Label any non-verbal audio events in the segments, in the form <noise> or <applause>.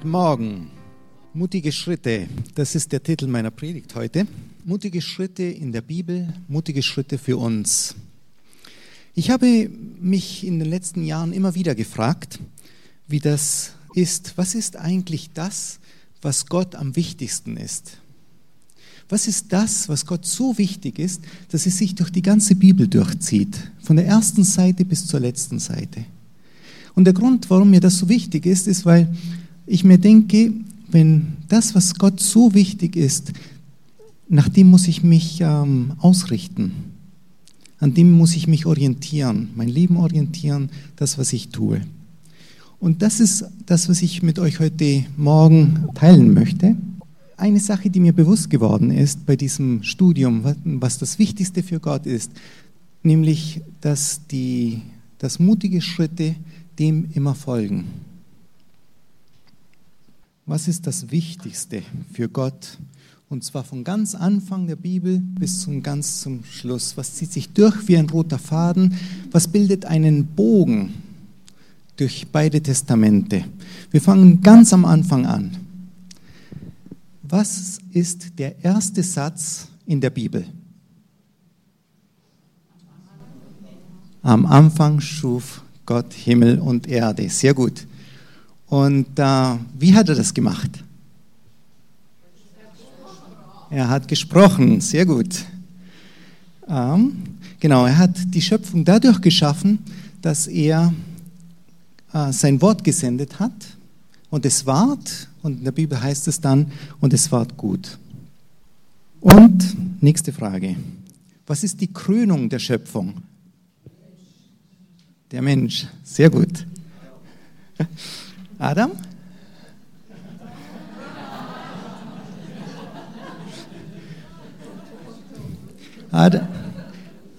Guten Morgen. Mutige Schritte, das ist der Titel meiner Predigt heute. Mutige Schritte in der Bibel, mutige Schritte für uns. Ich habe mich in den letzten Jahren immer wieder gefragt, wie das ist. Was ist eigentlich das, was Gott am wichtigsten ist? Was ist das, was Gott so wichtig ist, dass es sich durch die ganze Bibel durchzieht, von der ersten Seite bis zur letzten Seite? Und der Grund, warum mir das so wichtig ist, ist, weil ich mir denke, wenn das, was Gott so wichtig ist, nach dem muss ich mich ähm, ausrichten. An dem muss ich mich orientieren, mein Leben orientieren, das, was ich tue. Und das ist das, was ich mit euch heute Morgen teilen möchte. Eine Sache, die mir bewusst geworden ist bei diesem Studium, was das Wichtigste für Gott ist, nämlich, dass, die, dass mutige Schritte dem immer folgen. Was ist das Wichtigste für Gott? Und zwar von ganz Anfang der Bibel bis zum ganz zum Schluss. Was zieht sich durch wie ein roter Faden? Was bildet einen Bogen durch beide Testamente? Wir fangen ganz am Anfang an. Was ist der erste Satz in der Bibel? Am Anfang schuf Gott Himmel und Erde. Sehr gut. Und äh, wie hat er das gemacht? Er hat gesprochen, sehr gut. Ähm, genau, er hat die Schöpfung dadurch geschaffen, dass er äh, sein Wort gesendet hat und es ward, und in der Bibel heißt es dann, und es ward gut. Und nächste Frage. Was ist die Krönung der Schöpfung? Der Mensch. Sehr gut. Adam?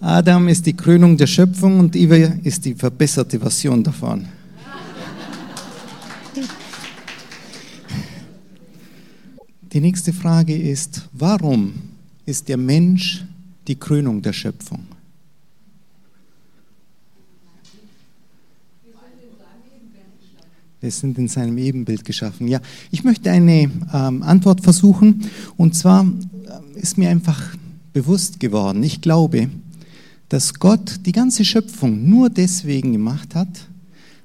Adam ist die Krönung der Schöpfung und Eva ist die verbesserte Version davon. Die nächste Frage ist, warum ist der Mensch die Krönung der Schöpfung? Wir sind in seinem Ebenbild geschaffen. Ja, ich möchte eine ähm, Antwort versuchen. Und zwar äh, ist mir einfach bewusst geworden, ich glaube, dass Gott die ganze Schöpfung nur deswegen gemacht hat,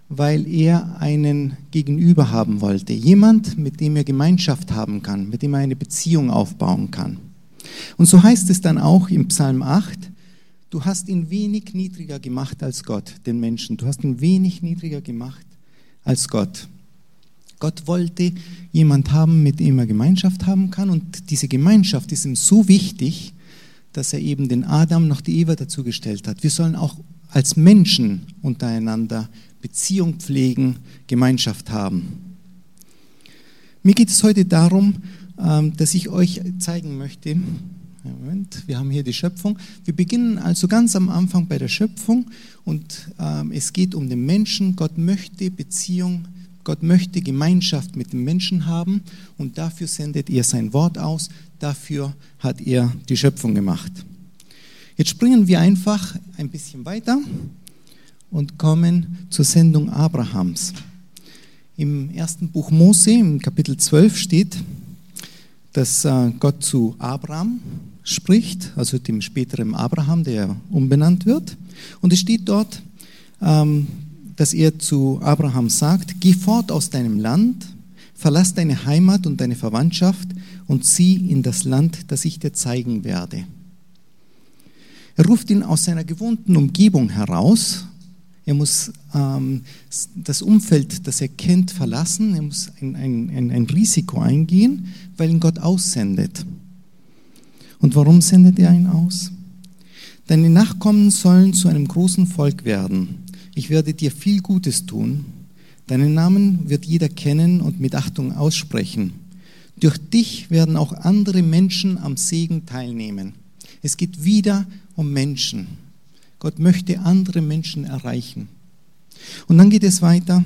weil er einen Gegenüber haben wollte. Jemand, mit dem er Gemeinschaft haben kann, mit dem er eine Beziehung aufbauen kann. Und so heißt es dann auch im Psalm 8, du hast ihn wenig niedriger gemacht als Gott, den Menschen. Du hast ihn wenig niedriger gemacht als Gott. Gott wollte jemand haben, mit dem er Gemeinschaft haben kann und diese Gemeinschaft ist ihm so wichtig, dass er eben den Adam noch die Eva dazugestellt hat. Wir sollen auch als Menschen untereinander Beziehung pflegen, Gemeinschaft haben. Mir geht es heute darum, ähm, dass ich euch zeigen möchte, Moment, wir haben hier die Schöpfung. Wir beginnen also ganz am Anfang bei der Schöpfung und ähm, es geht um den Menschen. Gott möchte Beziehung, Gott möchte Gemeinschaft mit dem Menschen haben und dafür sendet er sein Wort aus. Dafür hat er die Schöpfung gemacht. Jetzt springen wir einfach ein bisschen weiter und kommen zur Sendung Abrahams. Im ersten Buch Mose, im Kapitel 12 steht, dass äh, Gott zu Abraham spricht, also dem späteren Abraham, der umbenannt wird. Und es steht dort, ähm, dass er zu Abraham sagt, geh fort aus deinem Land, verlass deine Heimat und deine Verwandtschaft und zieh in das Land, das ich dir zeigen werde. Er ruft ihn aus seiner gewohnten Umgebung heraus. Er muss ähm, das Umfeld, das er kennt, verlassen. Er muss ein, ein, ein Risiko eingehen, weil ihn Gott aussendet. Und warum sendet er ihn aus? Deine Nachkommen sollen zu einem großen Volk werden. Ich werde dir viel Gutes tun. Deinen Namen wird jeder kennen und mit Achtung aussprechen. Durch dich werden auch andere Menschen am Segen teilnehmen. Es geht wieder um Menschen. Gott möchte andere Menschen erreichen. Und dann geht es weiter.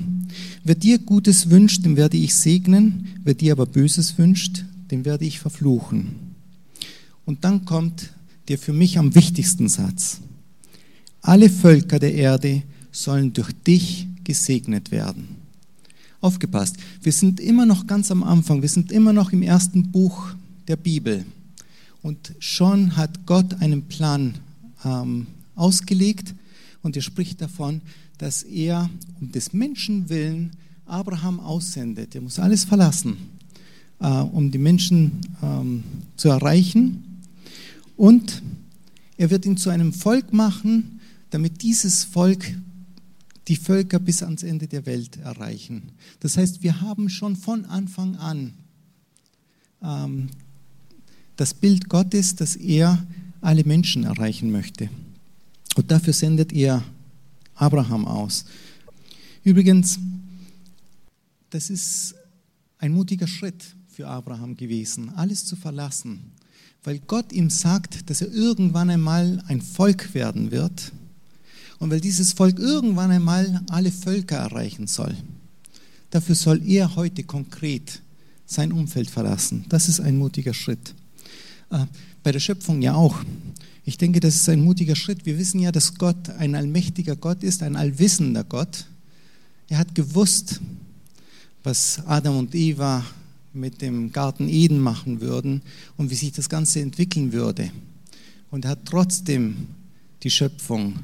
Wer dir Gutes wünscht, den werde ich segnen. Wer dir aber Böses wünscht, den werde ich verfluchen. Und dann kommt der für mich am wichtigsten Satz. Alle Völker der Erde sollen durch dich gesegnet werden. Aufgepasst, wir sind immer noch ganz am Anfang, wir sind immer noch im ersten Buch der Bibel. Und schon hat Gott einen Plan ähm, ausgelegt und er spricht davon, dass er um des Menschen willen Abraham aussendet. Er muss alles verlassen, äh, um die Menschen ähm, zu erreichen. Und er wird ihn zu einem Volk machen, damit dieses Volk die Völker bis ans Ende der Welt erreichen. Das heißt, wir haben schon von Anfang an ähm, das Bild Gottes, dass er alle Menschen erreichen möchte. Und dafür sendet er Abraham aus. Übrigens, das ist ein mutiger Schritt für Abraham gewesen, alles zu verlassen, weil Gott ihm sagt, dass er irgendwann einmal ein Volk werden wird und weil dieses Volk irgendwann einmal alle Völker erreichen soll. Dafür soll er heute konkret sein Umfeld verlassen. Das ist ein mutiger Schritt. Äh, bei der Schöpfung ja auch. Ich denke, das ist ein mutiger Schritt. Wir wissen ja, dass Gott ein allmächtiger Gott ist, ein allwissender Gott. Er hat gewusst, was Adam und Eva mit dem Garten Eden machen würden und wie sich das Ganze entwickeln würde. Und er hat trotzdem die Schöpfung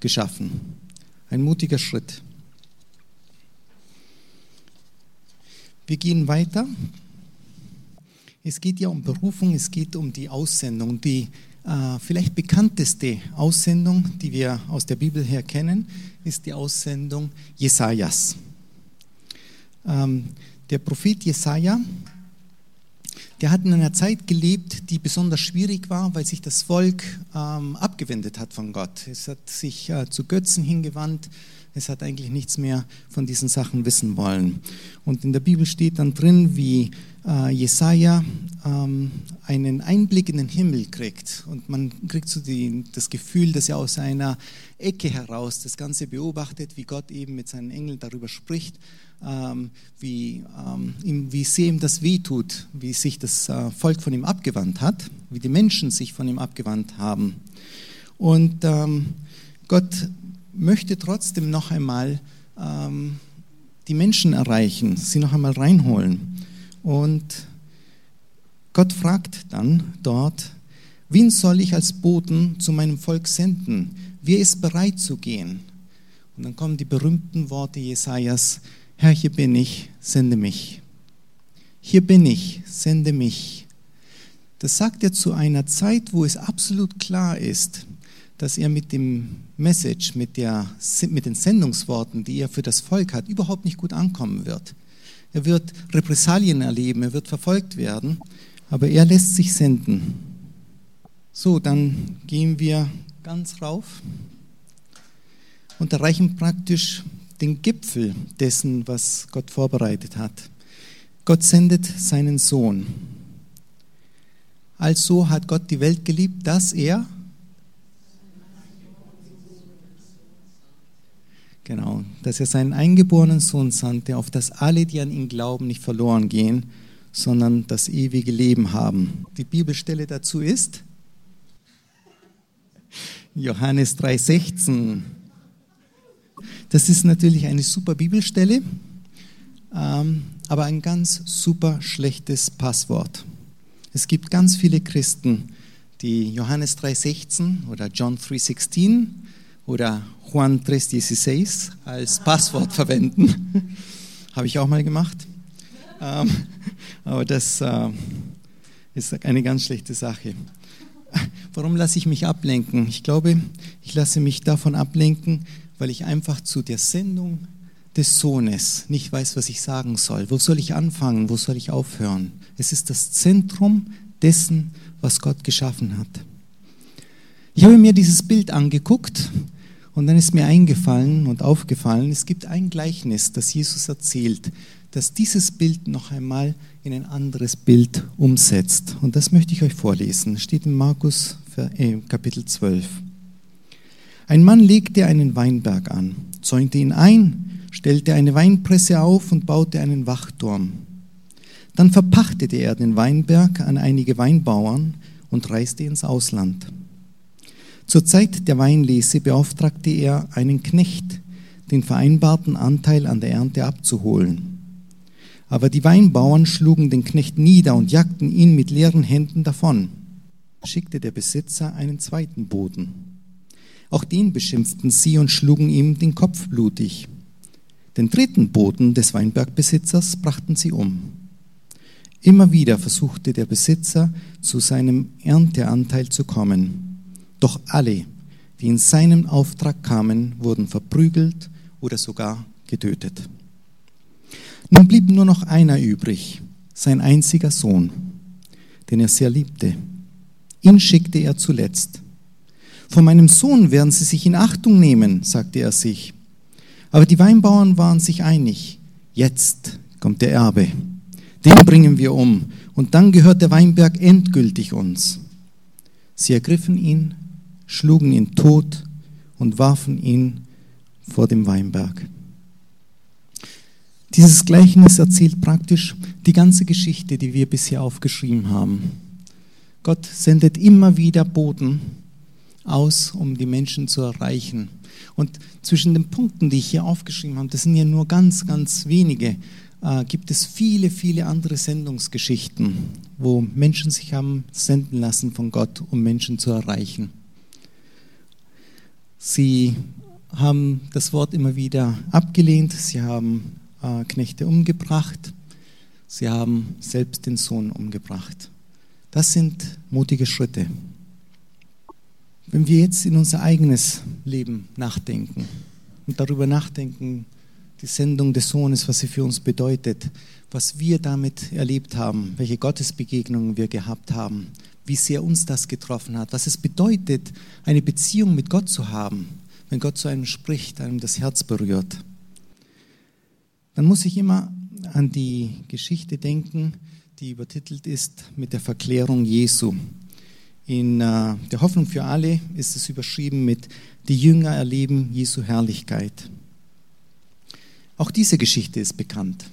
geschaffen. Ein mutiger Schritt. Wir gehen weiter. Es geht ja um Berufung, es geht um die Aussendung. Die äh, vielleicht bekannteste Aussendung, die wir aus der Bibel her kennen, ist die Aussendung Jesajas. Ähm, der Prophet Jesaja der hat in einer Zeit gelebt, die besonders schwierig war, weil sich das Volk ähm, abgewendet hat von Gott. Es hat sich äh, zu Götzen hingewandt. Es hat eigentlich nichts mehr von diesen Sachen wissen wollen. Und in der Bibel steht dann drin, wie äh, Jesaja ähm, einen Einblick in den Himmel kriegt. Und man kriegt so die, das Gefühl, dass er aus einer Ecke heraus das Ganze beobachtet, wie Gott eben mit seinen Engeln darüber spricht ähm, wie, ähm, wie sehr ihm das wehtut, wie sich das äh, Volk von ihm abgewandt hat, wie die Menschen sich von ihm abgewandt haben. Und ähm, Gott möchte trotzdem noch einmal ähm, die Menschen erreichen, sie noch einmal reinholen. Und Gott fragt dann dort, wen soll ich als Boten zu meinem Volk senden? Wer ist bereit zu gehen? Und dann kommen die berühmten Worte Jesajas, Herr, hier bin ich, sende mich. Hier bin ich, sende mich. Das sagt er zu einer Zeit, wo es absolut klar ist, dass er mit dem Message, mit, der, mit den Sendungsworten, die er für das Volk hat, überhaupt nicht gut ankommen wird. Er wird Repressalien erleben, er wird verfolgt werden, aber er lässt sich senden. So, dann gehen wir ganz rauf und erreichen praktisch den Gipfel dessen, was Gott vorbereitet hat. Gott sendet seinen Sohn. Also hat Gott die Welt geliebt, dass er Genau, dass er seinen eingeborenen Sohn sandte, auf dass alle, die an ihn glauben, nicht verloren gehen, sondern das ewige Leben haben. Die Bibelstelle dazu ist Johannes 3,16. Das ist natürlich eine super Bibelstelle, ähm, aber ein ganz super schlechtes Passwort. Es gibt ganz viele Christen, die Johannes 3,16 oder John 3,16 oder Juan 3,16 als Passwort verwenden. <laughs> Habe ich auch mal gemacht. Ähm, aber das äh, ist eine ganz schlechte Sache. Warum lasse ich mich ablenken? Ich glaube, ich lasse mich davon ablenken, weil ich einfach zu der Sendung des Sohnes nicht weiß, was ich sagen soll. Wo soll ich anfangen? Wo soll ich aufhören? Es ist das Zentrum dessen, was Gott geschaffen hat. Ich habe mir dieses Bild angeguckt und dann ist mir eingefallen und aufgefallen, es gibt ein Gleichnis, das Jesus erzählt, das dieses Bild noch einmal in ein anderes Bild umsetzt. Und das möchte ich euch vorlesen. Es steht in Markus äh, Kapitel 12. Ein Mann legte einen Weinberg an, zäunte ihn ein, stellte eine Weinpresse auf und baute einen Wachturm. Dann verpachtete er den Weinberg an einige Weinbauern und reiste ins Ausland. Zur Zeit der Weinlese beauftragte er einen Knecht, den vereinbarten Anteil an der Ernte abzuholen. Aber die Weinbauern schlugen den Knecht nieder und jagten ihn mit leeren Händen davon. Schickte der Besitzer einen zweiten Boten. Auch den beschimpften sie und schlugen ihm den Kopf blutig. Den dritten Boten des Weinbergbesitzers brachten sie um. Immer wieder versuchte der Besitzer zu seinem Ernteanteil zu kommen. Doch alle, die in seinen Auftrag kamen, wurden verprügelt oder sogar getötet. Nun blieb nur noch einer übrig, sein einziger Sohn, den er sehr liebte. Ihn schickte er zuletzt. Von meinem Sohn werden sie sich in Achtung nehmen, sagte er sich. Aber die Weinbauern waren sich einig. Jetzt kommt der Erbe. Den bringen wir um und dann gehört der Weinberg endgültig uns. Sie ergriffen ihn, schlugen ihn tot und warfen ihn vor dem Weinberg. Dieses Gleichnis erzählt praktisch die ganze Geschichte, die wir bisher aufgeschrieben haben. Gott sendet immer wieder Boten aus, um die Menschen zu erreichen. Und zwischen den Punkten, die ich hier aufgeschrieben habe, das sind ja nur ganz, ganz wenige, äh, gibt es viele, viele andere Sendungsgeschichten, wo Menschen sich haben senden lassen von Gott, um Menschen zu erreichen. Sie haben das Wort immer wieder abgelehnt, sie haben äh, Knechte umgebracht, sie haben selbst den Sohn umgebracht. Das sind mutige Schritte. Wenn wir jetzt in unser eigenes Leben nachdenken und darüber nachdenken, die Sendung des Sohnes, was sie für uns bedeutet, was wir damit erlebt haben, welche Gottesbegegnungen wir gehabt haben, wie sehr uns das getroffen hat, was es bedeutet, eine Beziehung mit Gott zu haben, wenn Gott zu einem spricht, einem das Herz berührt, dann muss ich immer an die Geschichte denken, die übertitelt ist mit der Verklärung Jesu. In äh, der Hoffnung für alle ist es überschrieben mit Die Jünger erleben Jesu Herrlichkeit. Auch diese Geschichte ist bekannt.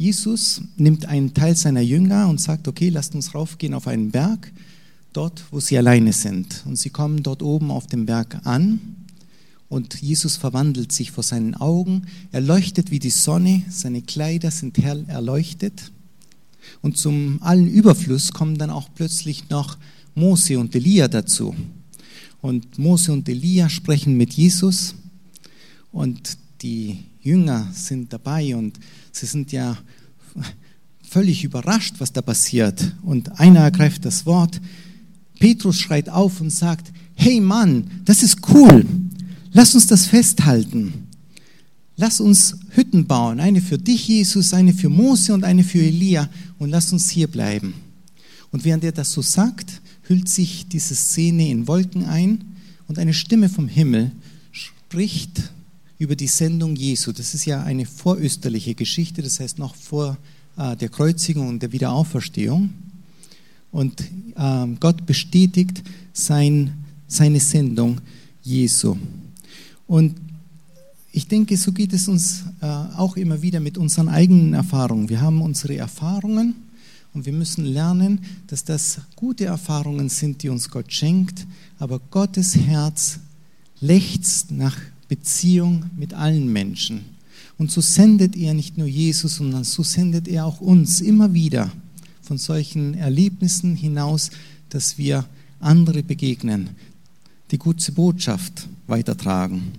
Jesus nimmt einen Teil seiner Jünger und sagt, okay, lasst uns raufgehen auf einen Berg, dort, wo sie alleine sind. Und sie kommen dort oben auf dem Berg an und Jesus verwandelt sich vor seinen Augen. Er leuchtet wie die Sonne, seine Kleider sind hell erleuchtet. Und zum allen Überfluss kommen dann auch plötzlich noch Mose und Elia dazu. Und Mose und Elia sprechen mit Jesus und die Jünger sind dabei und sie sind ja völlig überrascht, was da passiert. Und einer ergreift das Wort. Petrus schreit auf und sagt, hey Mann, das ist cool. Lass uns das festhalten. Lass uns Hütten bauen. Eine für dich, Jesus, eine für Mose und eine für Elia. Und lass uns hier bleiben. Und während er das so sagt, hüllt sich diese Szene in Wolken ein und eine Stimme vom Himmel spricht über die Sendung Jesu. Das ist ja eine vorösterliche Geschichte, das heißt noch vor äh, der Kreuzigung und der Wiederauferstehung. Und äh, Gott bestätigt sein, seine Sendung Jesu. Und ich denke, so geht es uns äh, auch immer wieder mit unseren eigenen Erfahrungen. Wir haben unsere Erfahrungen und wir müssen lernen, dass das gute Erfahrungen sind, die uns Gott schenkt. Aber Gottes Herz lechzt nach Beziehung mit allen Menschen. Und so sendet er nicht nur Jesus, sondern so sendet er auch uns immer wieder von solchen Erlebnissen hinaus, dass wir andere begegnen, die gute Botschaft weitertragen.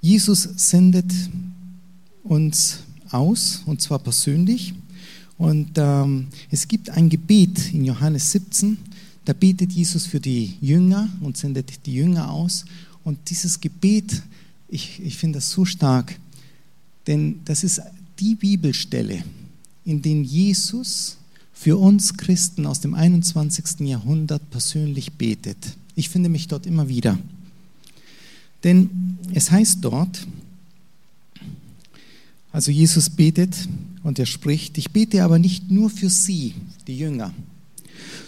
Jesus sendet uns aus, und zwar persönlich. Und ähm, es gibt ein Gebet in Johannes 17, da betet Jesus für die Jünger und sendet die Jünger aus. Und dieses Gebet, ich, ich finde das so stark, denn das ist die Bibelstelle, in der Jesus für uns Christen aus dem 21. Jahrhundert persönlich betet. Ich finde mich dort immer wieder. Denn es heißt dort, also Jesus betet und er spricht, ich bete aber nicht nur für sie, die Jünger,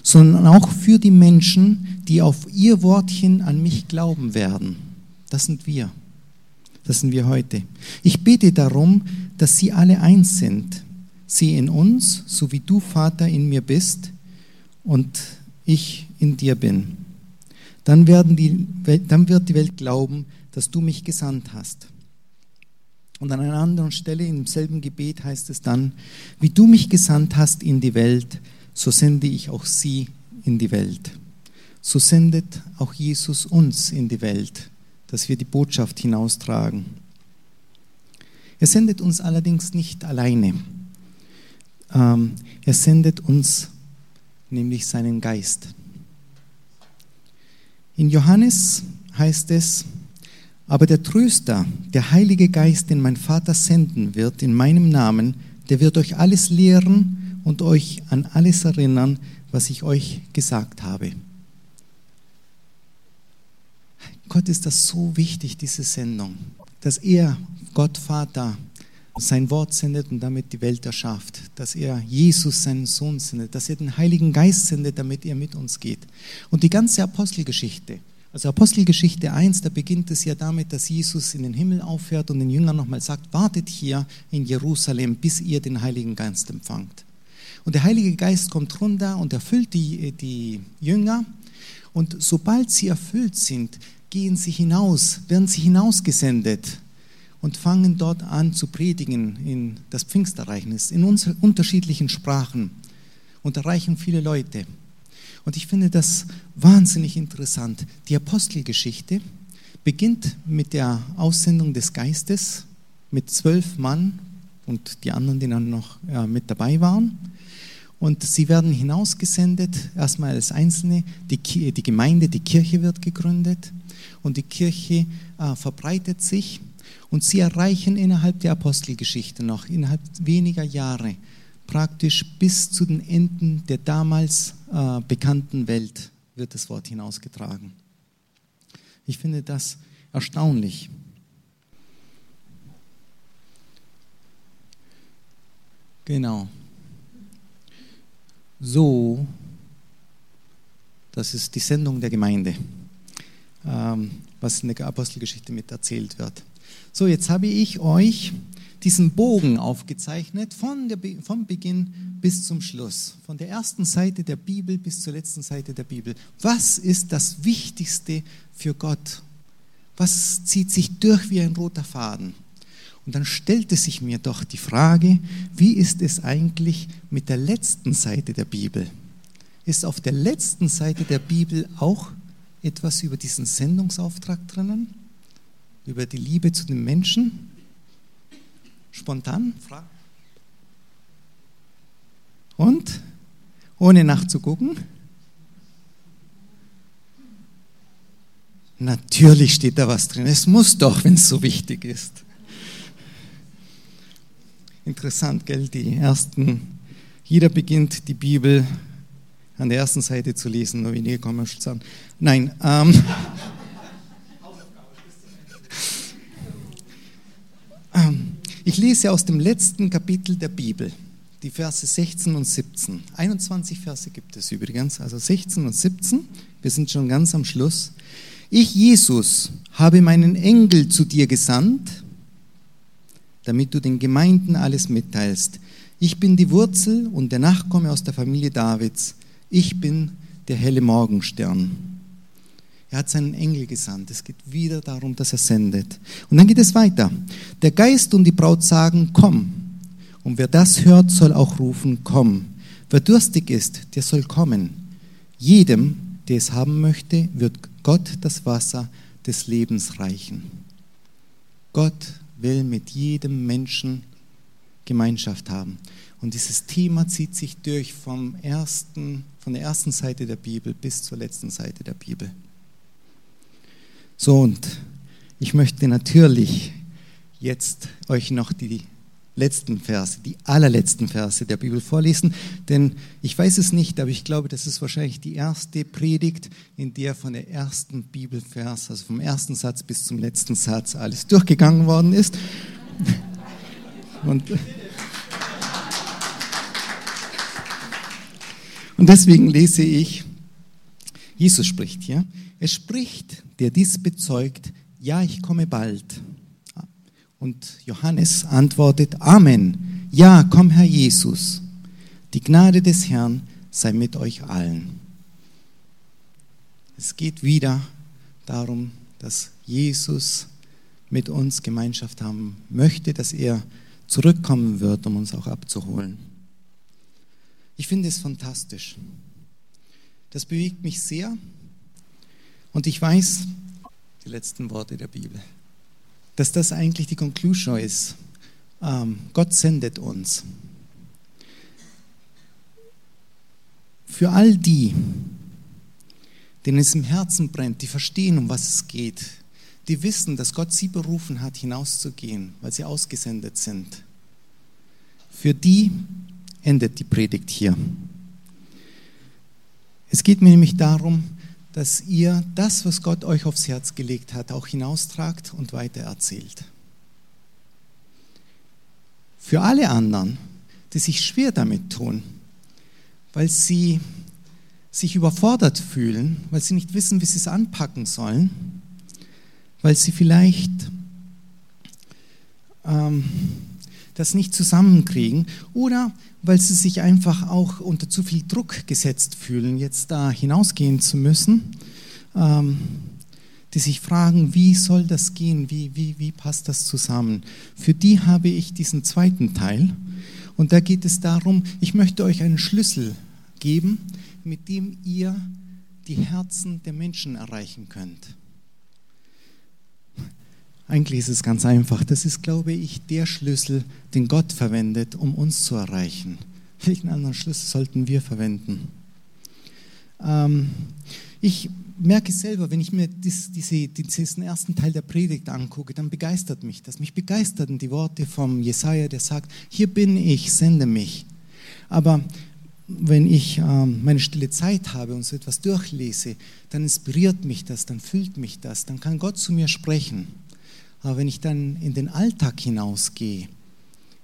sondern auch für die Menschen, die auf ihr Wortchen an mich glauben werden. Das sind wir. Das sind wir heute. Ich bete darum, dass sie alle eins sind. Sie in uns, so wie du, Vater, in mir bist und ich in dir bin. Dann, werden die, dann wird die Welt glauben, dass du mich gesandt hast. Und an einer anderen Stelle im selben Gebet heißt es dann, wie du mich gesandt hast in die Welt, so sende ich auch sie in die Welt. So sendet auch Jesus uns in die Welt, dass wir die Botschaft hinaustragen. Er sendet uns allerdings nicht alleine. Ähm, er sendet uns nämlich seinen Geist. In Johannes heißt es, aber der Tröster, der Heilige Geist, den mein Vater senden wird in meinem Namen, der wird euch alles lehren und euch an alles erinnern, was ich euch gesagt habe. Gott ist das so wichtig, diese Sendung, dass er, Gott Vater, sein Wort sendet und damit die Welt erschafft, dass er Jesus, seinen Sohn, sendet, dass er den Heiligen Geist sendet, damit er mit uns geht. Und die ganze Apostelgeschichte, also Apostelgeschichte 1, da beginnt es ja damit, dass Jesus in den Himmel auffährt und den Jüngern nochmal sagt, wartet hier in Jerusalem, bis ihr den Heiligen Geist empfangt. Und der Heilige Geist kommt runter und erfüllt die, die Jünger. Und sobald sie erfüllt sind, gehen sie hinaus, werden sie hinausgesendet und fangen dort an zu predigen in das Pfingstereignis, in unterschiedlichen Sprachen und erreichen viele Leute. Und ich finde das wahnsinnig interessant. Die Apostelgeschichte beginnt mit der Aussendung des Geistes mit zwölf Mann und die anderen, die dann noch ja, mit dabei waren. Und sie werden hinausgesendet, erstmal als Einzelne. Die, die Gemeinde, die Kirche wird gegründet und die Kirche äh, verbreitet sich. Und sie erreichen innerhalb der Apostelgeschichte noch, innerhalb weniger Jahre, praktisch bis zu den Enden der damals äh, bekannten Welt wird das Wort hinausgetragen. Ich finde das erstaunlich. Genau. So, das ist die Sendung der Gemeinde, ähm, was in der Apostelgeschichte mit erzählt wird. So, jetzt habe ich euch diesen Bogen aufgezeichnet von der, vom Beginn bis zum Schluss, von der ersten Seite der Bibel bis zur letzten Seite der Bibel. Was ist das Wichtigste für Gott? Was zieht sich durch wie ein roter Faden? Und dann stellte sich mir doch die Frage, wie ist es eigentlich mit der letzten Seite der Bibel? Ist auf der letzten Seite der Bibel auch etwas über diesen Sendungsauftrag drinnen? Über die Liebe zu den Menschen? Spontan? Und? Ohne nachzugucken? Natürlich steht da was drin. Es muss doch, wenn es so wichtig ist. Interessant, gell? Die ersten, jeder beginnt die Bibel an der ersten Seite zu lesen, nur wenige kommen schon zusammen. Nein, ähm, <laughs> ähm, ich lese aus dem letzten Kapitel der Bibel, die Verse 16 und 17. 21 Verse gibt es übrigens, also 16 und 17. Wir sind schon ganz am Schluss. Ich, Jesus, habe meinen Engel zu dir gesandt, damit du den Gemeinden alles mitteilst. Ich bin die Wurzel und der Nachkomme aus der Familie Davids. Ich bin der helle Morgenstern. Er hat seinen Engel gesandt. Es geht wieder darum, dass er sendet. Und dann geht es weiter. Der Geist und die Braut sagen, komm. Und wer das hört, soll auch rufen, komm. Wer durstig ist, der soll kommen. Jedem, der es haben möchte, wird Gott das Wasser des Lebens reichen. Gott will mit jedem Menschen Gemeinschaft haben. Und dieses Thema zieht sich durch vom ersten, von der ersten Seite der Bibel bis zur letzten Seite der Bibel. So, und ich möchte natürlich jetzt euch noch die letzten Verse, die allerletzten Verse der Bibel vorlesen, denn ich weiß es nicht, aber ich glaube, das ist wahrscheinlich die erste Predigt, in der von der ersten Bibelvers, also vom ersten Satz bis zum letzten Satz alles durchgegangen worden ist. <laughs> Und, und deswegen lese ich, Jesus spricht hier, es spricht, der dies bezeugt, ja, ich komme bald. Und Johannes antwortet, Amen. Ja, komm Herr Jesus. Die Gnade des Herrn sei mit euch allen. Es geht wieder darum, dass Jesus mit uns Gemeinschaft haben möchte, dass er zurückkommen wird, um uns auch abzuholen. Ich finde es fantastisch. Das bewegt mich sehr und ich weiß, die letzten Worte der Bibel, dass das eigentlich die Conclusion ist. Ähm, Gott sendet uns. Für all die, denen es im Herzen brennt, die verstehen, um was es geht, die wissen, dass Gott sie berufen hat, hinauszugehen, weil sie ausgesendet sind. Für die endet die Predigt hier. Es geht mir nämlich darum, dass ihr das, was Gott euch aufs Herz gelegt hat, auch hinaustragt und weitererzählt. Für alle anderen, die sich schwer damit tun, weil sie sich überfordert fühlen, weil sie nicht wissen, wie sie es anpacken sollen, weil sie vielleicht ähm, das nicht zusammenkriegen oder weil sie sich einfach auch unter zu viel Druck gesetzt fühlen, jetzt da hinausgehen zu müssen, ähm, die sich fragen, wie soll das gehen, wie, wie, wie passt das zusammen. Für die habe ich diesen zweiten Teil und da geht es darum, ich möchte euch einen Schlüssel geben, mit dem ihr die Herzen der Menschen erreichen könnt. Eigentlich ist es ganz einfach. Das ist, glaube ich, der Schlüssel, den Gott verwendet, um uns zu erreichen. Welchen anderen Schlüssel sollten wir verwenden? Ähm, ich merke selber, wenn ich mir dies, diese, diesen ersten Teil der Predigt angucke, dann begeistert mich das. Mich begeisterten die Worte vom Jesaja, der sagt: Hier bin ich, sende mich. Aber wenn ich ähm, meine stille Zeit habe und so etwas durchlese, dann inspiriert mich das, dann füllt mich das, dann kann Gott zu mir sprechen. Aber wenn ich dann in den Alltag hinausgehe,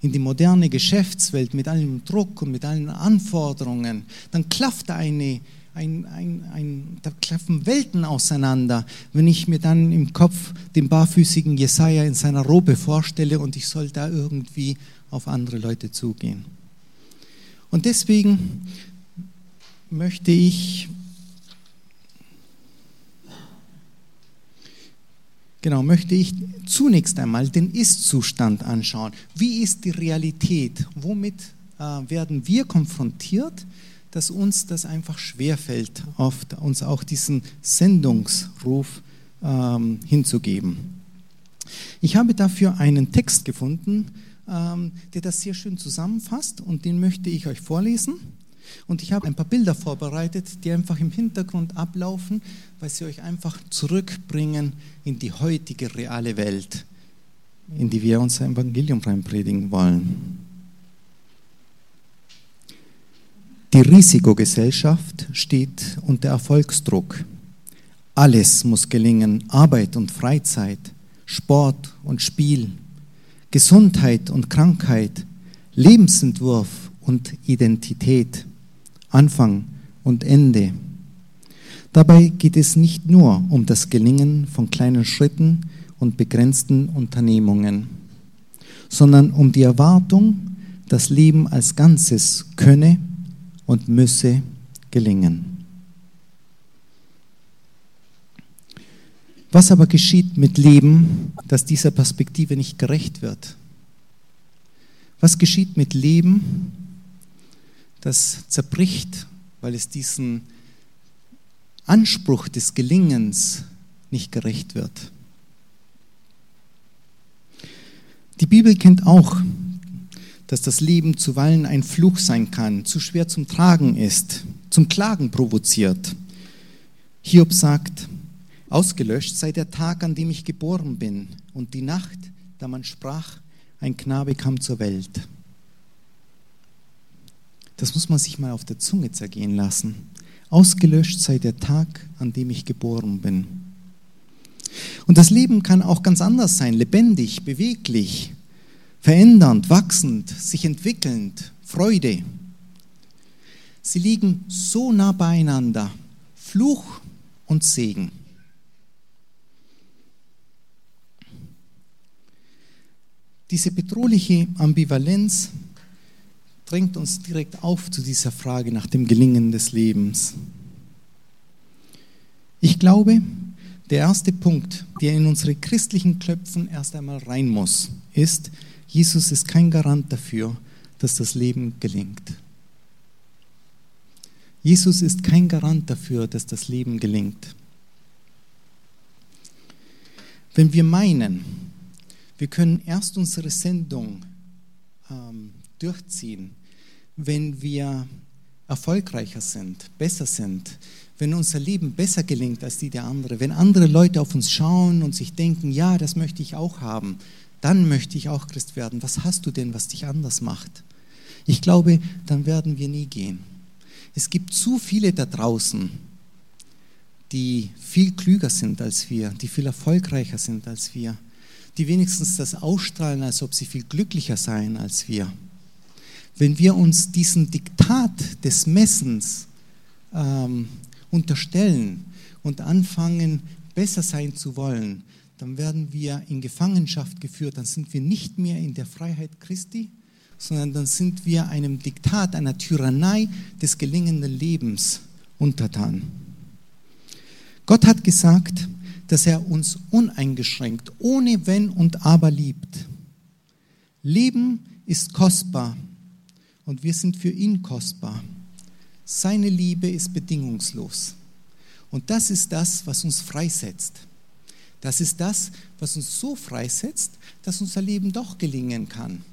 in die moderne Geschäftswelt mit allem Druck und mit allen Anforderungen, dann klafft eine, ein, ein, ein, da klaffen Welten auseinander, wenn ich mir dann im Kopf den barfüßigen Jesaja in seiner Robe vorstelle und ich soll da irgendwie auf andere Leute zugehen. Und deswegen möchte ich Genau, möchte ich zunächst einmal den Ist-Zustand anschauen. Wie ist die Realität? Womit äh, werden wir konfrontiert, dass uns das einfach schwerfällt, oft uns auch diesen Sendungsruf ähm, hinzugeben? Ich habe dafür einen Text gefunden, ähm, der das sehr schön zusammenfasst und den möchte ich euch vorlesen. Und ich habe ein paar Bilder vorbereitet, die einfach im Hintergrund ablaufen, weil sie euch einfach zurückbringen in die heutige reale Welt, in die wir unser Evangelium reinpredigen wollen. Die Risikogesellschaft steht unter Erfolgsdruck. Alles muss gelingen, Arbeit und Freizeit, Sport und Spiel, Gesundheit und Krankheit, Lebensentwurf und Identität. Anfang und Ende. Dabei geht es nicht nur um das Gelingen von kleinen Schritten und begrenzten Unternehmungen, sondern um die Erwartung, das Leben als Ganzes könne und müsse gelingen. Was aber geschieht mit Leben, das dieser Perspektive nicht gerecht wird? Was geschieht mit Leben, das zerbricht, weil es diesen Anspruch des Gelingens nicht gerecht wird. Die Bibel kennt auch, dass das Leben zuweilen ein Fluch sein kann, zu schwer zum Tragen ist, zum Klagen provoziert. Hiob sagt, ausgelöscht sei der Tag, an dem ich geboren bin und die Nacht, da man sprach, ein Knabe kam zur Welt. Das muss man sich mal auf der Zunge zergehen lassen. Ausgelöscht sei der Tag, an dem ich geboren bin. Und das Leben kann auch ganz anders sein, lebendig, beweglich, verändernd, wachsend, sich entwickelnd, Freude. Sie liegen so nah beieinander, Fluch und Segen. Diese bedrohliche Ambivalenz drängt uns direkt auf zu dieser Frage nach dem Gelingen des Lebens. Ich glaube, Der erste Punkt, der in unsere christlichen Klöpfen erst einmal rein muss, ist, Jesus ist kein Garant dafür, dass das Leben gelingt. Jesus ist kein Garant dafür, dass das Leben gelingt. Wenn wir meinen, wir können erst unsere Sendung ähm, durchziehen, wenn wir erfolgreicher sind, besser sind, wenn unser Leben besser gelingt als die der anderen, wenn andere Leute auf uns schauen und sich denken, ja, das möchte ich auch haben, dann möchte ich auch Christ werden. Was hast du denn, was dich anders macht? Ich glaube, dann werden wir nie gehen. Es gibt zu viele da draußen, die viel klüger sind als wir, die viel erfolgreicher sind als wir, die wenigstens das ausstrahlen, als ob sie viel glücklicher seien als wir. Wenn wir uns diesen Diktat des Messens ähm, unterstellen und anfangen, besser sein zu wollen, dann werden wir in Gefangenschaft geführt, dann sind wir nicht mehr in der Freiheit Christi, sondern dann sind wir einem Diktat, einer Tyrannei des gelingenden Lebens untertan. Gott hat gesagt, dass er uns uneingeschränkt, ohne Wenn und Aber liebt. Leben ist kostbar und wir sind für ihn kostbar. Seine Liebe ist bedingungslos. Und das ist das, was uns freisetzt. Das ist das, was uns so freisetzt, dass unser Leben doch gelingen kann.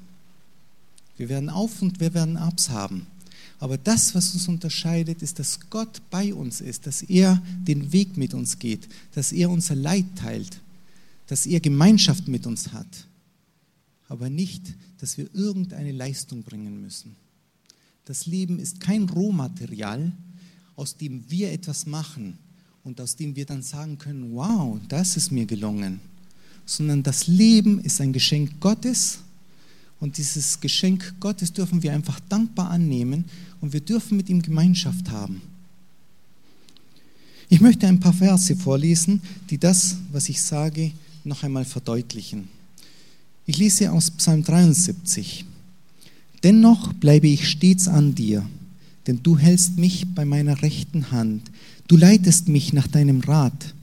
Wir werden Auf und wir werden Abs haben. Aber das, was uns unterscheidet, ist, dass Gott bei uns ist, dass er den Weg mit uns geht, dass er unser Leid teilt, dass er Gemeinschaft mit uns hat. Aber nicht, dass wir irgendeine Leistung bringen müssen. Das Leben ist kein Rohmaterial, aus dem wir etwas machen und aus dem wir dann sagen können, wow, das ist mir gelungen, sondern das Leben ist ein Geschenk Gottes und dieses Geschenk Gottes dürfen wir einfach dankbar annehmen und wir dürfen mit ihm Gemeinschaft haben. Ich möchte ein paar Verse vorlesen, die das, was ich sage, noch einmal verdeutlichen. Ich lese aus Psalm 73. Dennoch bleibe ich stets an dir, denn du hältst mich bei meiner rechten Hand. Du leitest mich nach deinem Rat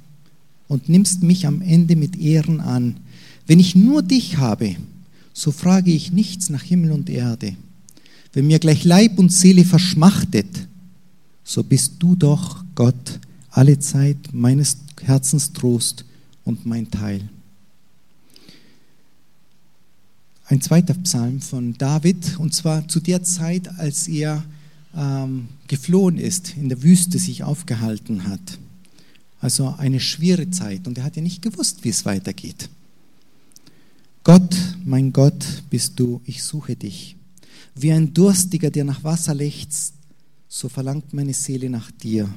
und nimmst mich am Ende mit Ehren an. Wenn ich nur dich habe, so frage ich nichts nach Himmel und Erde. Wenn mir gleich Leib und Seele verschmachtet, so bist du doch, Gott, alle Zeit meines Herzens Trost und mein Teil. Ein zweiter Psalm von David, und zwar zu der Zeit, als er ähm, geflohen ist, in der Wüste sich aufgehalten hat. Also eine schwere Zeit und er hat ja nicht gewusst, wie es weitergeht. Gott, mein Gott, bist du, ich suche dich. Wie ein Durstiger, der nach Wasser lechzt, so verlangt meine Seele nach dir.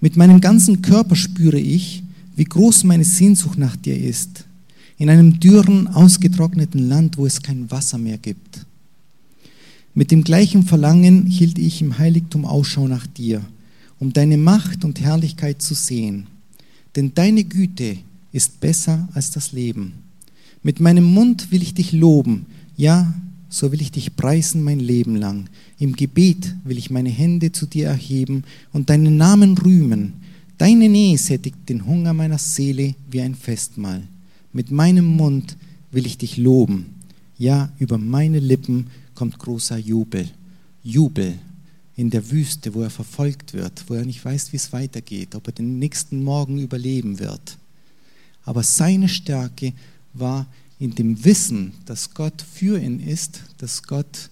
Mit meinem ganzen Körper spüre ich, wie groß meine Sehnsucht nach dir ist, in einem dürren, ausgetrockneten Land, wo es kein Wasser mehr gibt. Mit dem gleichen Verlangen hielt ich im Heiligtum Ausschau nach dir, um deine Macht und Herrlichkeit zu sehen. Denn deine Güte ist besser als das Leben. Mit meinem Mund will ich dich loben, ja, so will ich dich preisen mein Leben lang. Im Gebet will ich meine Hände zu dir erheben und deinen Namen rühmen. Deine Nähe sättigt den Hunger meiner Seele wie ein Festmahl. Mit meinem Mund will ich dich loben. Ja, über meine Lippen kommt großer Jubel. Jubel in der Wüste, wo er verfolgt wird, wo er nicht weiß, wie es weitergeht, ob er den nächsten Morgen überleben wird. Aber seine Stärke war in dem Wissen, dass Gott für ihn ist, dass Gott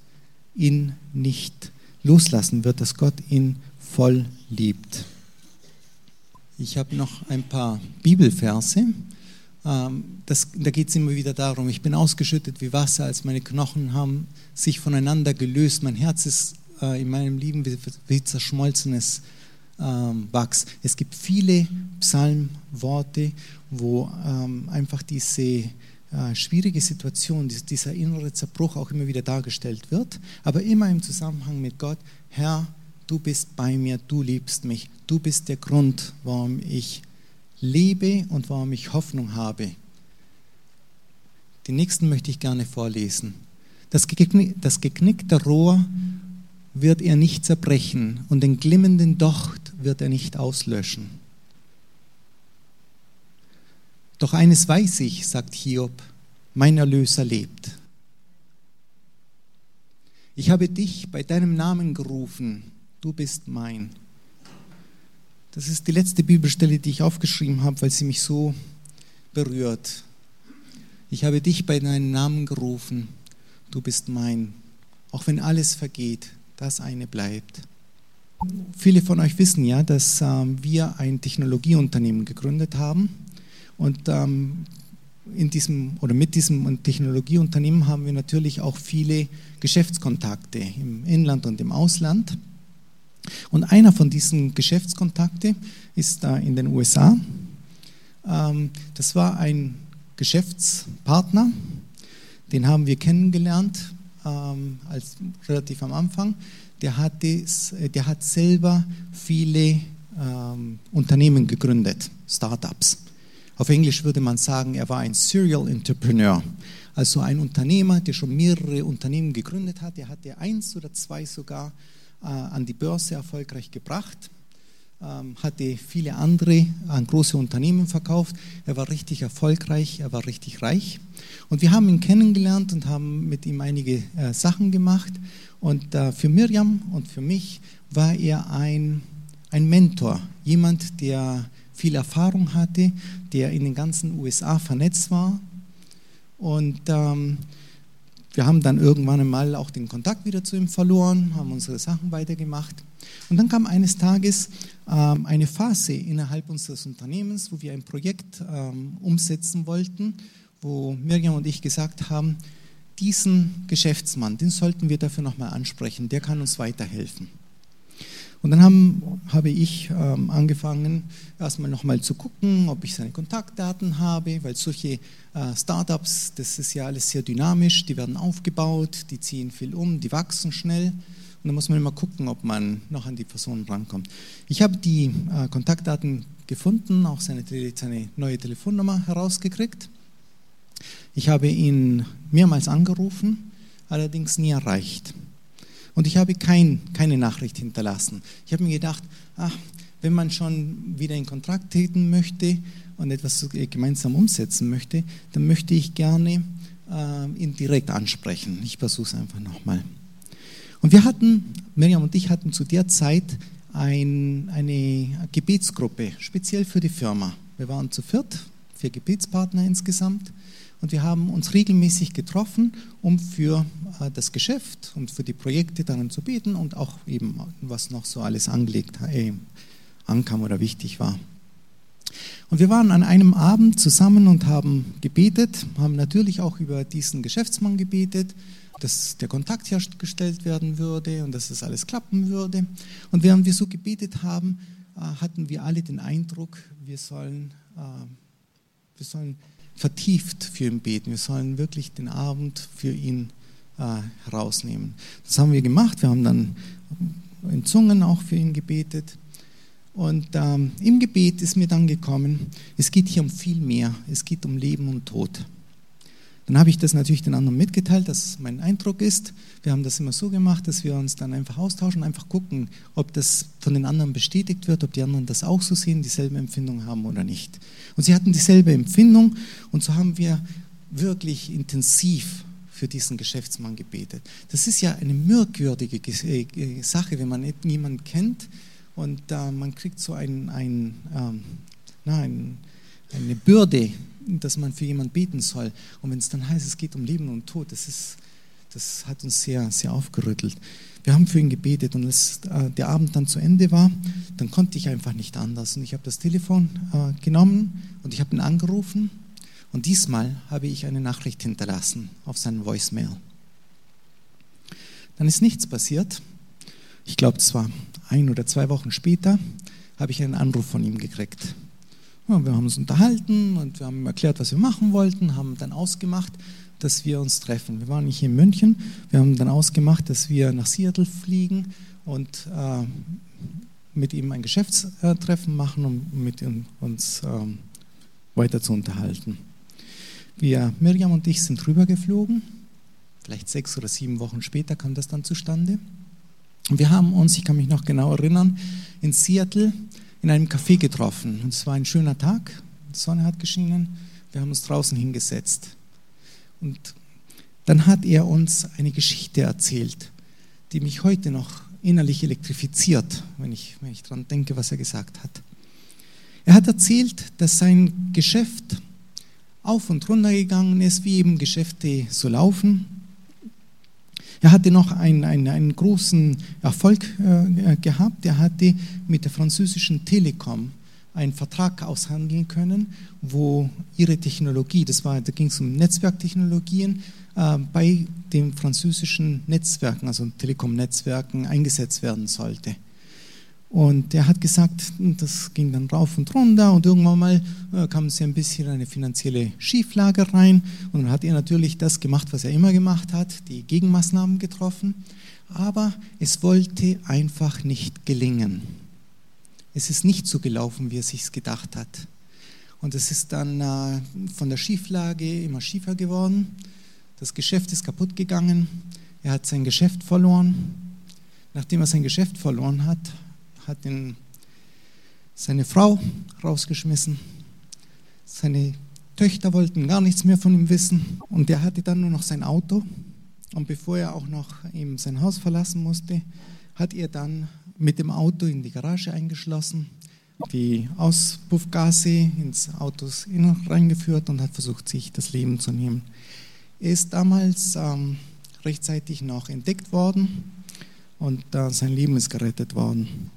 ihn nicht loslassen wird, dass Gott ihn voll liebt. Ich habe noch ein paar Bibelverse. Ähm, das, da geht es immer wieder darum, ich bin ausgeschüttet wie Wasser, als meine Knochen haben sich voneinander gelöst. Mein Herz ist äh, in meinem Leben wie, wie zerschmolzenes ähm, Wachs. Es gibt viele Psalmworte, wo ähm, einfach diese äh, schwierige Situation, dieser innere Zerbruch auch immer wieder dargestellt wird, aber immer im Zusammenhang mit Gott, Herr, du bist bei mir, du liebst mich, du bist der Grund, warum ich lebe und warum ich Hoffnung habe. Den nächsten möchte ich gerne vorlesen. Das, geknickte Rohr wird er nicht zerbrechen und den glimmenden Docht wird er nicht auslöschen. Doch eines weiß ich, sagt Hiob, mein Erlöser lebt. Ich habe dich bei deinem Namen gerufen, du bist mein. Das ist die letzte Bibelstelle, die ich aufgeschrieben habe, weil sie mich so berührt. Ich habe dich bei deinem Namen gerufen, du bist mein. Auch wenn alles vergeht, das eine bleibt. Viele von euch wissen ja, dass ähm, wir ein Technologieunternehmen gegründet haben und ähm, in diesem oder mit diesem Technologieunternehmen haben wir natürlich auch viele Geschäftskontakte im Inland und im Ausland. Und einer von diesen Geschäftskontakten ist da in den USA. Ähm, das war ein Geschäftspartner, den haben wir kennengelernt ähm, als relativ am Anfang. Der hat, des, der hat selber viele ähm, Unternehmen gegründet, Startups. Auf Englisch würde man sagen, er war ein Serial Entrepreneur, also ein Unternehmer, der schon mehrere Unternehmen gegründet hat. Er hatte eins oder zwei sogar äh, an die Börse erfolgreich gebracht, ähm, hatte viele andere an große Unternehmen verkauft. Er war richtig erfolgreich, er war richtig reich. Und wir haben ihn kennengelernt und haben mit ihm einige äh, Sachen gemacht. Und äh, für Miriam und für mich war er ein, ein Mentor, jemand, der viel Erfahrung hatte, der in den ganzen USA vernetzt war. Und ähm, wir haben dann irgendwann einmal auch den Kontakt wieder zu ihm verloren, haben unsere Sachen weitergemacht. Und dann kam eines Tages ähm, eine Phase innerhalb unseres Unternehmens, wo wir ein Projekt ähm, umsetzen wollten, wo Miriam und ich gesagt haben, diesen Geschäftsmann, den sollten wir dafür nochmal ansprechen, der kann uns weiterhelfen. Und dann haben, habe ich ähm, angefangen, erstmal nochmal zu gucken, ob ich seine Kontaktdaten habe, weil solche äh, Startups, das ist ja alles sehr dynamisch, die werden aufgebaut, die ziehen viel um, die wachsen schnell. Und dann muss man immer gucken, ob man noch an die Person rankommt. Ich habe die äh, Kontaktdaten gefunden, auch seine, seine neue Telefonnummer herausgekriegt. Ich habe ihn mehrmals angerufen, allerdings nie erreicht. Und ich habe kein, keine Nachricht hinterlassen. Ich habe mir gedacht, ach, wenn man schon wieder in Kontrakt treten möchte und etwas gemeinsam umsetzen möchte, dann möchte ich gerne äh, ihn direkt ansprechen. Ich versuche es einfach nochmal. Und wir hatten, Miriam und ich hatten zu der Zeit ein, eine Gebetsgruppe, speziell für die Firma. Wir waren zu viert, vier Gebetspartner insgesamt. Und wir haben uns regelmäßig getroffen, um für äh, das Geschäft und für die Projekte darin zu beten und auch eben, was noch so alles angelegt äh, ankam oder wichtig war. Und wir waren an einem Abend zusammen und haben gebetet, haben natürlich auch über diesen Geschäftsmann gebetet, dass der Kontakt hergestellt werden würde und dass das alles klappen würde. Und während wir so gebetet haben, äh, hatten wir alle den Eindruck, wir sollen, äh, wir sollen vertieft für ihn beten. Wir sollen wirklich den Abend für ihn äh, herausnehmen. Das haben wir gemacht. Wir haben dann in Zungen auch für ihn gebetet. Und ähm, im Gebet ist mir dann gekommen, es geht hier um viel mehr. Es geht um Leben und Tod. Dann habe ich das natürlich den anderen mitgeteilt, dass mein Eindruck ist. Wir haben das immer so gemacht, dass wir uns dann einfach austauschen, einfach gucken, ob das von den anderen bestätigt wird, ob die anderen das auch so sehen, dieselbe Empfindung haben oder nicht. Und sie hatten dieselbe Empfindung und so haben wir wirklich intensiv für diesen Geschäftsmann gebetet. Das ist ja eine merkwürdige äh, Sache, wenn man jemanden kennt und äh, man kriegt so ein, ein, ähm, na, ein, eine Bürde dass man für jemanden beten soll. Und wenn es dann heißt, es geht um Leben und Tod, das, ist, das hat uns sehr, sehr aufgerüttelt. Wir haben für ihn gebetet und als äh, der Abend dann zu Ende war, dann konnte ich einfach nicht anders. Und ich habe das Telefon äh, genommen und ich habe ihn angerufen und diesmal habe ich eine Nachricht hinterlassen auf seinen Voicemail. Dann ist nichts passiert. Ich glaube, es war ein oder zwei Wochen später, habe ich einen Anruf von ihm gekriegt. Ja, wir haben uns unterhalten und wir haben erklärt, was wir machen wollten, haben dann ausgemacht, dass wir uns treffen. Wir waren nicht in München, wir haben dann ausgemacht, dass wir nach Seattle fliegen und äh, mit ihm ein Geschäftstreffen machen, um mit uns ähm, weiter zu unterhalten. Wir, Miriam und ich, sind rübergeflogen. Vielleicht sechs oder sieben Wochen später kam das dann zustande. Wir haben uns, ich kann mich noch genau erinnern, in Seattle in einem Café getroffen. Und es war ein schöner Tag, die Sonne hat geschienen Wir haben uns draußen hingesetzt. Und dann hat er uns eine Geschichte erzählt, die mich heute noch innerlich elektrifiziert, wenn ich, wenn ich daran denke, was er gesagt hat. Er hat erzählt, dass sein Geschäft auf und runter gegangen ist, wie eben Geschäfte so laufen. Er hatte noch einen, einen, einen großen Erfolg äh, gehabt. Er hatte mit der französischen Telekom einen Vertrag aushandeln können, wo ihre Technologie, das war, da ging es um Netzwerktechnologien, äh, bei den französischen Netzwerken, also Telekom-Netzwerken, eingesetzt werden sollte. Und er hat gesagt, das ging dann rauf und runter und irgendwann mal äh, kam es ja ein bisschen eine finanzielle Schieflage rein und dann hat er natürlich das gemacht, was er immer gemacht hat, die Gegenmaßnahmen getroffen, aber es wollte einfach nicht gelingen. Es ist nicht so gelaufen, wie er sich gedacht hat. Und es ist dann äh, von der Schieflage immer schiefer geworden. Das Geschäft ist kaputt gegangen. Er hat sein Geschäft verloren. Nachdem er sein Geschäft verloren hat, hat ihn seine Frau rausgeschmissen. Seine Töchter wollten gar nichts mehr von ihm wissen. Und er hatte dann nur noch sein Auto. Und bevor er auch noch eben sein Haus verlassen musste, hat er dann mit dem Auto in die Garage eingeschlossen, die Auspuffgase ins Autos reingeführt und hat versucht, sich das Leben zu nehmen. Er ist damals ähm, rechtzeitig noch entdeckt worden und äh, sein Leben ist gerettet worden.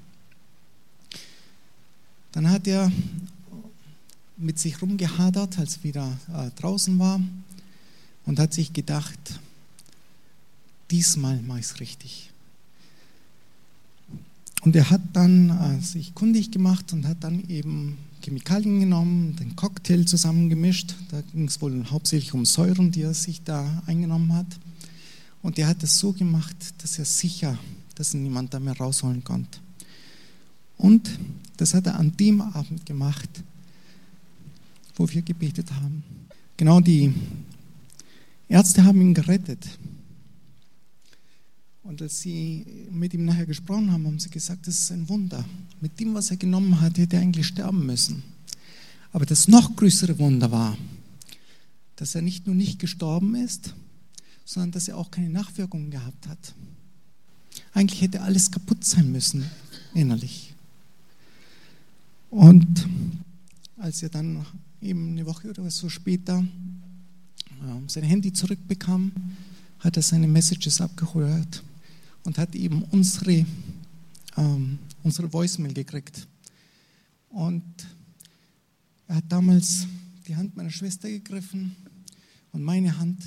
Dann hat er mit sich rumgehadert, als er wieder äh, draußen war und hat sich gedacht, diesmal mache ich es richtig. Und er hat dann äh, sich kundig gemacht und hat dann eben Chemikalien genommen, den Cocktail zusammengemischt. Da ging es wohl hauptsächlich um Säuren, die er sich da eingenommen hat. Und er hat es so gemacht, dass er sicher, dass ihn niemand da mehr rausholen konnte. Und das hat er an dem Abend gemacht, wo wir gebetet haben. Genau die Ärzte haben ihn gerettet. Und als sie mit ihm nachher gesprochen haben, haben sie gesagt, das ist ein Wunder. Mit dem, was er genommen hat, hätte er eigentlich sterben müssen. Aber das noch größere Wunder war, dass er nicht nur nicht gestorben ist, sondern dass er auch keine Nachwirkungen gehabt hat. Eigentlich hätte alles kaputt sein müssen, innerlich. Und als er dann eben eine Woche oder so später äh, sein Handy zurückbekam, hat er seine Messages abgehört und hat eben unsere, ähm, unsere Voicemail gekriegt. Und er hat damals die Hand meiner Schwester gegriffen und meine Hand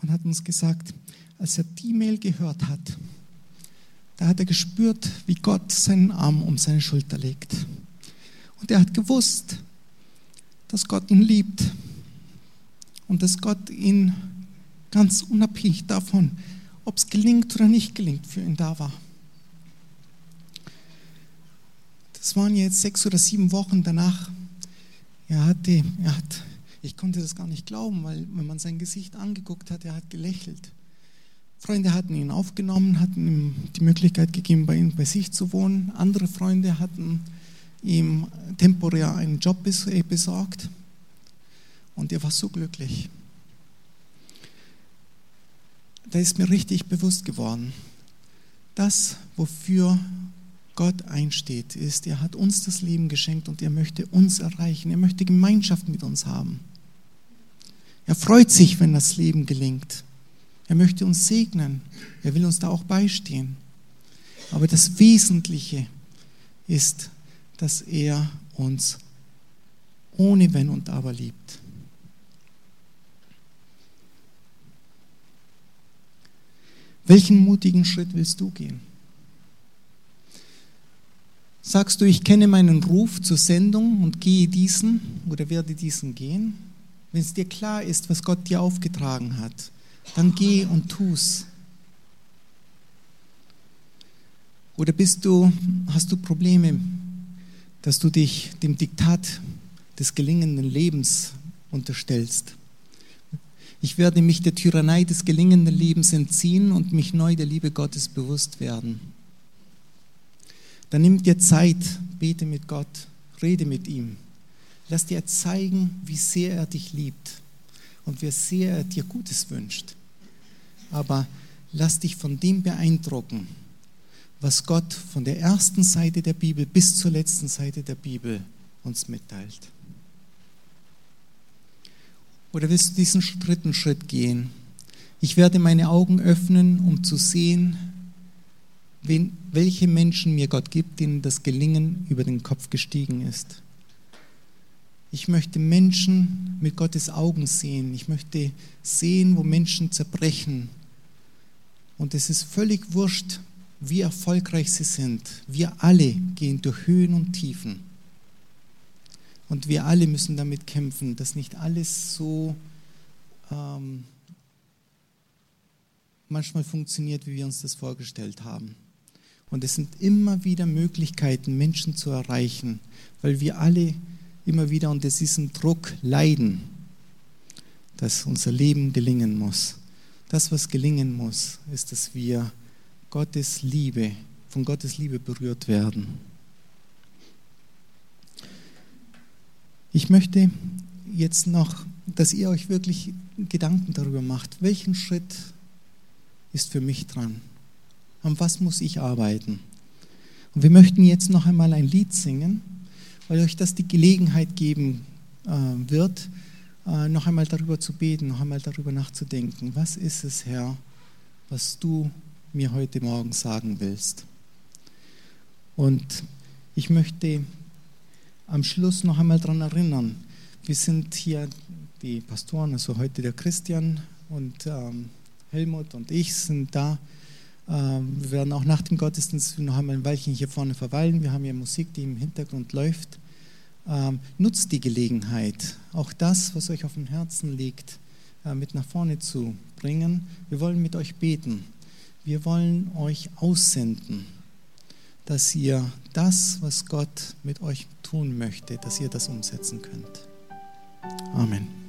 und hat uns gesagt, als er die Mail gehört hat, da hat er gespürt, wie Gott seinen Arm um seine Schulter legt. Und er hat gewusst, dass Gott ihn liebt und dass Gott ihn ganz unabhängig davon, ob es gelingt oder nicht gelingt, für ihn da war. Das waren jetzt sechs oder sieben Wochen danach. Er hatte, er hat, ich konnte das gar nicht glauben, weil wenn man sein Gesicht angeguckt hat, er hat gelächelt. Freunde hatten ihn aufgenommen, hatten ihm die Möglichkeit gegeben, bei ihm bei sich zu wohnen. Andere Freunde hatten ihm temporär einen Job äh, besorgt und er war so glücklich. Da ist mir richtig bewusst geworden, das, wofür Gott einsteht, ist, er hat uns das Leben geschenkt und er möchte uns erreichen, er möchte Gemeinschaft mit uns haben. Er freut sich, wenn das Leben gelingt. Er möchte uns segnen, er will uns da auch beistehen. Aber das Wesentliche ist, dass er uns ohne Wenn und Aber liebt. Welchen mutigen Schritt willst du gehen? Sagst du, ich kenne meinen Ruf zur Sendung und gehe diesen oder werde diesen gehen? Wenn es dir klar ist, was Gott dir aufgetragen hat, dann geh und tu's. Oder bist du, hast du Probleme dass du dich dem Diktat des gelingenden Lebens unterstellst. Ich werde mich der Tyrannei des gelingenden Lebens entziehen und mich neu der Liebe Gottes bewusst werden. Dann nimm dir Zeit, bete mit Gott, rede mit ihm, Lass dir zeigen, wie sehr er dich liebt und wie sehr er dir Gutes wünscht. Aber lass dich von dem beeindrucken, was Gott von der ersten Seite der Bibel bis zur letzten Seite der Bibel uns mitteilt. Oder willst du diesen dritten Schritt gehen? Ich werde meine Augen öffnen, um zu sehen, wen, welche Menschen mir Gott gibt, denen das Gelingen über den Kopf gestiegen ist. Ich möchte Menschen mit Gottes Augen sehen. Ich möchte sehen, wo Menschen zerbrechen. Und es ist völlig wurscht, wie erfolgreich sie sind. Wir alle gehen durch Höhen und Tiefen. Und wir alle müssen damit kämpfen, dass nicht alles so ähm, manchmal funktioniert, wie wir uns das vorgestellt haben. Und es sind immer wieder Möglichkeiten, Menschen zu erreichen, weil wir alle immer wieder unter diesem Druck leiden, dass unser Leben gelingen muss. Das, was gelingen muss, ist, dass wir Gottes Liebe, von Gottes Liebe berührt werden. Ich möchte jetzt noch, dass ihr euch wirklich Gedanken darüber macht, welchen Schritt ist für mich dran? An was muss ich arbeiten? Und wir möchten jetzt noch einmal ein Lied singen weil euch das die Gelegenheit geben äh, wird, äh, noch einmal darüber zu beten, noch einmal darüber nachzudenken. Was ist es, Herr, was du mir heute Morgen sagen willst? Und ich möchte am Schluss noch einmal daran erinnern, wir sind hier die Pastoren, also heute der Christian und ähm, Helmut und ich sind da. Ähm, wir werden auch nach dem Gottesdienst noch einmal ein Weilchen hier vorne verweilen. Wir haben ja Musik, die im Hintergrund läuft. Ähm, nutzt die Gelegenheit, auch das, was euch auf dem Herzen liegt, äh, mit nach vorne zu bringen. Wir wollen mit euch beten. Wir wollen euch aussenden, dass ihr das, was Gott mit euch tun möchte, dass ihr das umsetzen könnt. Amen.